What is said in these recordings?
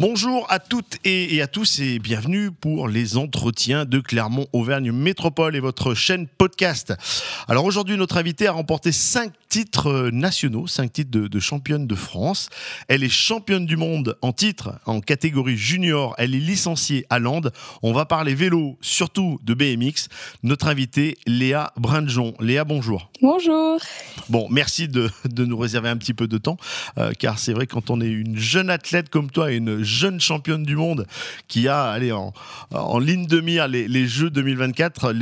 Bonjour à toutes et, à tous et bienvenue pour les entretiens de Clermont-Auvergne Métropole et votre chaîne podcast. Alors aujourd'hui, notre invitée a remporté cinq titres nationaux, cinq titres de, championne de France. Elle est championne du monde en titre en catégorie junior. Elle est licenciée à Land. On va parler vélo, surtout de BMX. Notre invitée, Léa Brindjon. Léa, bonjour. Bonjour. Bon, merci de, nous réserver un petit peu de temps, euh, car c'est vrai quand on est une jeune athlète comme toi, une jeune championne du monde qui a allez, en, en ligne de mire les, Jeux 2024.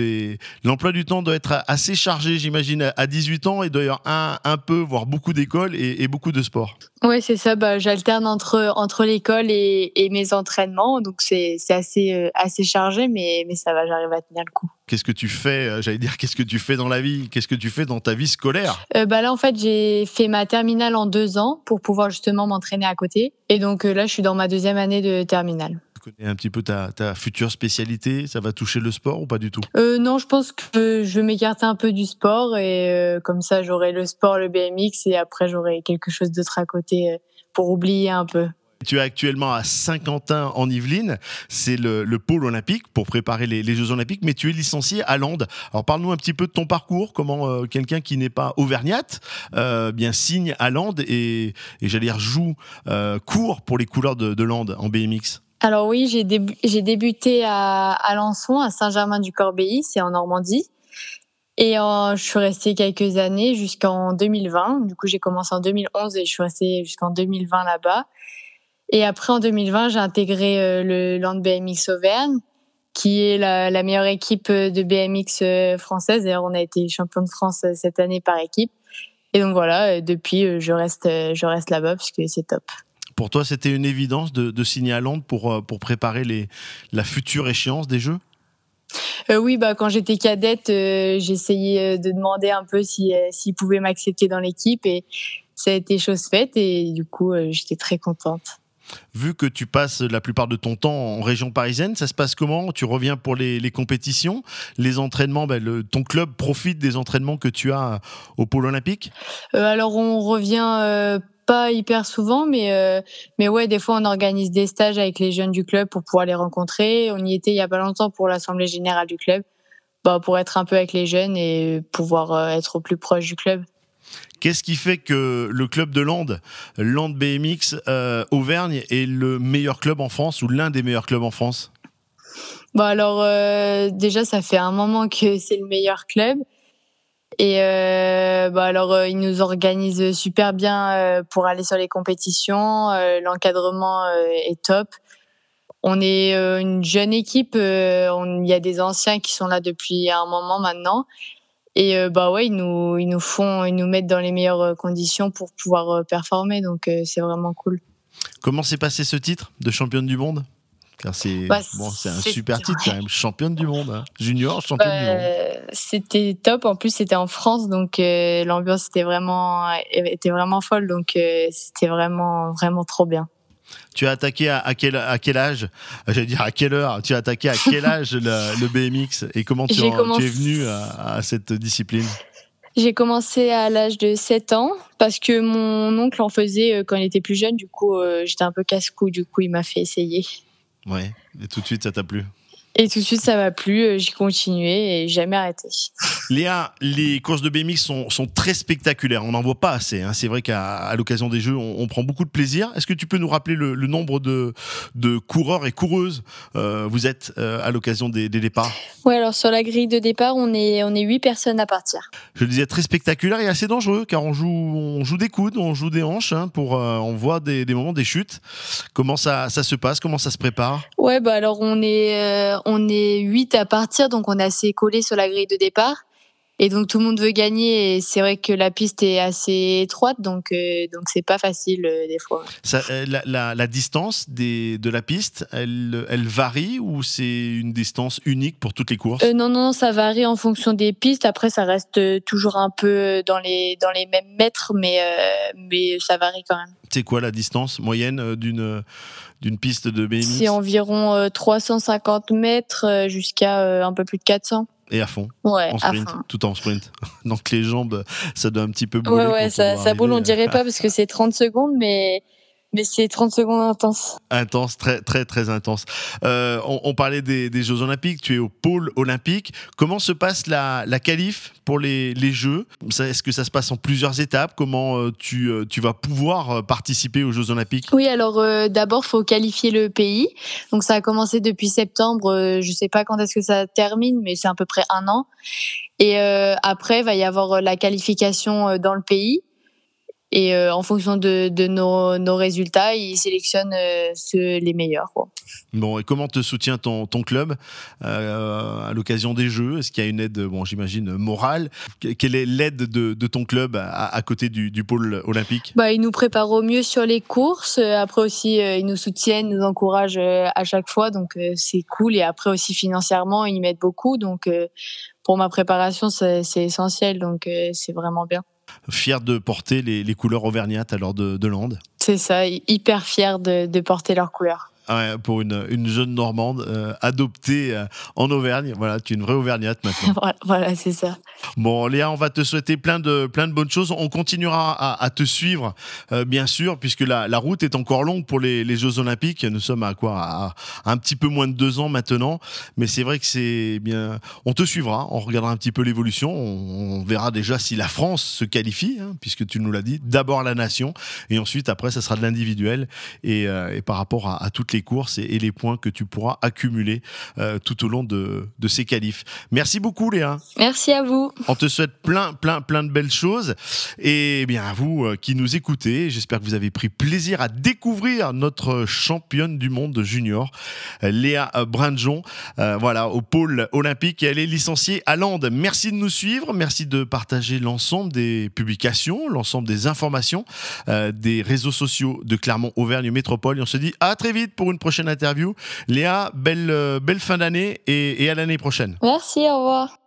L'emploi du temps doit être assez chargé, j'imagine, à 18 ans et d'ailleurs un, un peu, voire beaucoup d'écoles et, beaucoup de sport. Oui, c'est ça. Bah, J'alterne entre, entre l'école et, et, mes entraînements. Donc, c'est assez, euh, assez chargé, mais, mais ça va, j'arrive à tenir le coup. Qu'est-ce que tu fais euh, J'allais dire, qu'est-ce que tu fais dans la vie? Qu'est-ce que tu fais dans ta vie scolaire? Euh, bah Là, en fait, j'ai fait ma terminale en deux ans pour pouvoir justement m'entraîner à côté. Et donc là, je suis dans ma deuxième année de terminale. Tu connais un petit peu ta, ta, future spécialité? Ça va toucher le sport ou pas du tout? Euh, Non, je pense que je vais m'écarter un peu du sport et comme ça, j'aurai le sport, le BMX et après, j'aurai quelque chose d'autre à côté pour oublier un peu. Tu es actuellement à Saint-Quentin en Yvelines, c'est le, pôle olympique pour préparer les, Jeux olympiques, mais tu es licencié à Lande. Alors parle-nous un petit peu de ton parcours, comment euh, quelqu'un qui n'est pas auvergnate euh, bien signe à Lande et, j'allais dire joue, euh, court pour les couleurs de, de Lande en BMX. Alors oui, j'ai, débuté à Alençon, à Saint-Germain-du-Corbéis, c'est en Normandie. Et je suis restée quelques années jusqu'en 2020. Du coup, j'ai commencé en 2011 et je suis restée jusqu'en 2020 là-bas. Et après, en 2020, j'ai intégré euh, le Land BMX Auvergne, qui est la, meilleure équipe euh, de BMX euh, française. D'ailleurs, on a été champion de France cette année par équipe. Et donc voilà, depuis, je reste, je reste là-bas parce que c'est top. Pour toi, c'était une évidence de, signer à Londres pour, pour préparer les, la future échéance des Jeux? Oui, bah quand j'étais cadette, essayé de demander un peu s'ils si, pouvaient m'accepter dans l'équipe et ça a été chose faite et du coup j'étais très contente. Vu que tu passes la plupart de ton temps en région parisienne, ça se passe comment? Tu reviens pour les, compétitions, les entraînements, ben, ton club profite des entraînements que tu as au pôle olympique? Euh, Alors on revient euh, pas hyper souvent, mais, euh, mais ouais, des fois on organise des stages avec les jeunes du club pour pouvoir les rencontrer. On y était il y a pas longtemps pour l'assemblée générale du club, bah, pour être un peu avec les jeunes et pouvoir être au plus proche du club. Qu'est-ce qui fait que le club de Land, Land BMX euh, Auvergne, est le meilleur club en France ou l'un des meilleurs clubs en France? Bah alors euh, déjà ça fait un moment que c'est le meilleur club. Et euh, bah alors il nous organise super bien pour aller sur les compétitions, l'encadrement est top. On est une jeune équipe, il y a des anciens qui sont là depuis un moment maintenant et euh, bah ouais, ils nous, ils nous font, ils nous mettent dans les meilleures euh, conditions pour pouvoir euh, performer. Donc c'est vraiment cool. Comment s'est passé ce titre de championne du monde? Car c'est bah, bon, c'est un super titre quand même, championne du monde, hein. junior championne du monde. C'était top. En plus, c'était en France, donc l'ambiance était vraiment était vraiment folle, donc c'était vraiment vraiment trop tu as attaqué à, quel, à quel âge? J'allais dire à quelle heure? Tu as attaqué à quel âge le, BMX et comment tu, es venu à, cette discipline? J'ai commencé à l'âge de 7 ans parce que mon oncle en faisait euh, quand il était plus jeune. Du coup, euh, j'étais un peu casse-cou. Du coup, il m'a fait essayer. Ouais. Et tout de suite, ça t'a plu? Et tout de suite, ça m'a plu. Euh, j'ai continué et jamais arrêté. Léa, les courses de BMX sont, sont très spectaculaires. On n'en voit pas assez. Hein. C'est vrai qu'à l'occasion des Jeux, on, prend beaucoup de plaisir. Est-ce que tu peux nous rappeler le, nombre de, de, coureurs et coureuses euh, vous êtes euh, à l'occasion des, départs? Oui, alors sur la grille de départ, on est, on est 8 personnes à partir. Je le disais, très spectaculaire et assez dangereux car on joue, on joue des coudes, on joue des hanches. Hein, pour, on voit des, des, moments, des chutes. Comment ça, ça se passe? Comment ça se prépare? Ouais, bah alors on est on est 8 à partir, donc on est assez collé sur la grille de départ. Et donc tout le monde veut gagner et c'est vrai que la piste est assez étroite donc euh, donc c'est pas facile euh, des fois. Euh, la, distance des, de la piste, elle, elle varie ou c'est une distance unique pour toutes les courses? Non, non ça varie en fonction des pistes. Après ça reste toujours un peu dans les dans les mêmes mètres mais mais ça varie quand même. C'est quoi la distance moyenne d'une d'une piste de BMX C'est environ 350 mètres jusqu'à un peu plus de 400 et à fond. Ouais, en sprint, tout en sprint. Donc les jambes, ça doit un petit peu brûler. Ouais, ouais, ça, ça brûle, on dirait pas parce que c'est 30 secondes, mais, Mais c'est 30 secondes intenses. Intense, très très très intense. Euh, on, parlait des, Jeux Olympiques, tu es au pôle olympique. Comment se passe la, la qualif pour les, les Jeux? Est-ce que ça se passe en plusieurs étapes? Comment euh, tu, euh, tu vas pouvoir participer aux Jeux Olympiques? Oui, alors d'abord, il faut qualifier le pays. Donc ça a commencé depuis septembre. je ne sais pas quand est-ce que ça termine, mais c'est à peu près un an. Et après, il va y avoir la qualification dans le pays. Et euh, en fonction de, de nos, nos, résultats, ils sélectionnent euh, ceux, les meilleurs. Quoi. Bon, et comment te soutient ton, ton club euh, à l'occasion des Jeux? Est-ce qu'il y a une aide, bon, j'imagine, morale? Quelle est l'aide de, de, ton club à, à côté du, du, pôle olympique? Bah, Ils nous préparent au mieux sur les courses. Après aussi, ils nous soutiennent, nous encouragent à chaque fois. Donc, c'est cool. Et après aussi, financièrement, ils m'aident beaucoup. Donc, pour ma préparation, c'est essentiel. Donc, c'est vraiment bien fier de porter les, couleurs auvergnates alors de, de Land. C'est ça, hyper fier de porter leurs couleurs pour une, une, jeune Normande euh, adoptée euh, en Auvergne. Voilà, tu es une vraie Auvergnate maintenant. voilà, c'est ça. Bon, Léa, on va te souhaiter plein de, plein de bonnes choses. On continuera à, à te suivre, euh, bien sûr, puisque la, la, route est encore longue pour les, les, Jeux Olympiques. Nous sommes à quoi? À, un petit peu moins de deux ans maintenant. Mais c'est vrai que c'est bien. On te suivra, on regardera un petit peu l'évolution. On, verra déjà si la France se qualifie, hein, puisque tu nous l'as dit. D'abord la nation, et ensuite, après, ça sera de l'individuel. Et, et, par rapport à, à toutes les courses et, les points que tu pourras accumuler euh, tout au long de, ces qualifs. Merci beaucoup Léa. Merci à vous. On te souhaite plein, plein, plein de belles choses. Et bien à vous euh, qui nous écoutez, j'espère que vous avez pris plaisir à découvrir notre championne du monde junior, Léa Brandjon, euh, voilà, au pôle olympique. Et elle est licenciée à Lande. Merci de nous suivre. Merci de partager l'ensemble des publications, l'ensemble des informations des réseaux sociaux de Clermont-Auvergne Métropole. Et on se dit à très vite pour une prochaine interview. Léa, belle, euh, belle fin d'année et, et à l'année prochaine. Merci, au revoir.